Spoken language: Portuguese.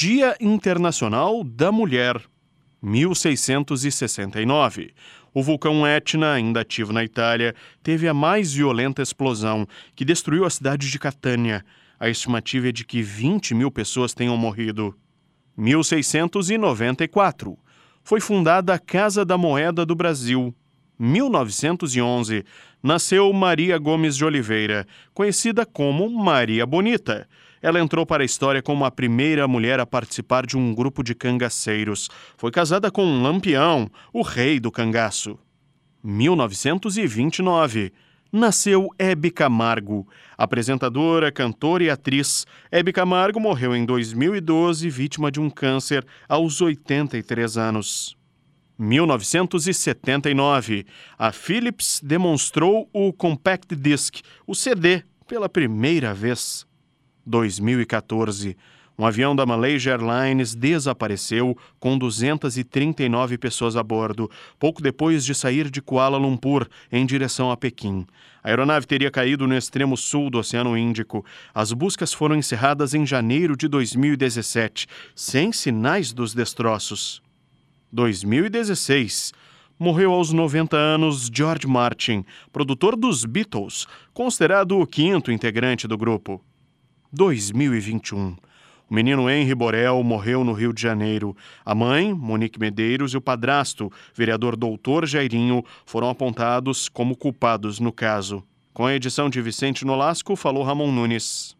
Dia Internacional da Mulher, 1669. O vulcão Etna, ainda ativo na Itália, teve a mais violenta explosão, que destruiu a cidade de Catânia. A estimativa é de que 20 mil pessoas tenham morrido. 1694. Foi fundada a Casa da Moeda do Brasil. 1911. Nasceu Maria Gomes de Oliveira, conhecida como Maria Bonita. Ela entrou para a história como a primeira mulher a participar de um grupo de cangaceiros. Foi casada com Lampião, o rei do cangaço. 1929 nasceu Hebe Camargo. Apresentadora, cantora e atriz, Hebe Camargo morreu em 2012 vítima de um câncer aos 83 anos. 1979, a Philips demonstrou o Compact Disc, o CD, pela primeira vez. 2014, um avião da Malaysia Airlines desapareceu com 239 pessoas a bordo, pouco depois de sair de Kuala Lumpur em direção a Pequim. A aeronave teria caído no extremo sul do Oceano Índico. As buscas foram encerradas em janeiro de 2017, sem sinais dos destroços. 2016 morreu aos 90 anos George Martin, produtor dos Beatles, considerado o quinto integrante do grupo. 2021 o menino Henry Borel morreu no Rio de Janeiro. A mãe, Monique Medeiros, e o padrasto, vereador Doutor Jairinho, foram apontados como culpados no caso. Com a edição de Vicente Nolasco, falou Ramon Nunes.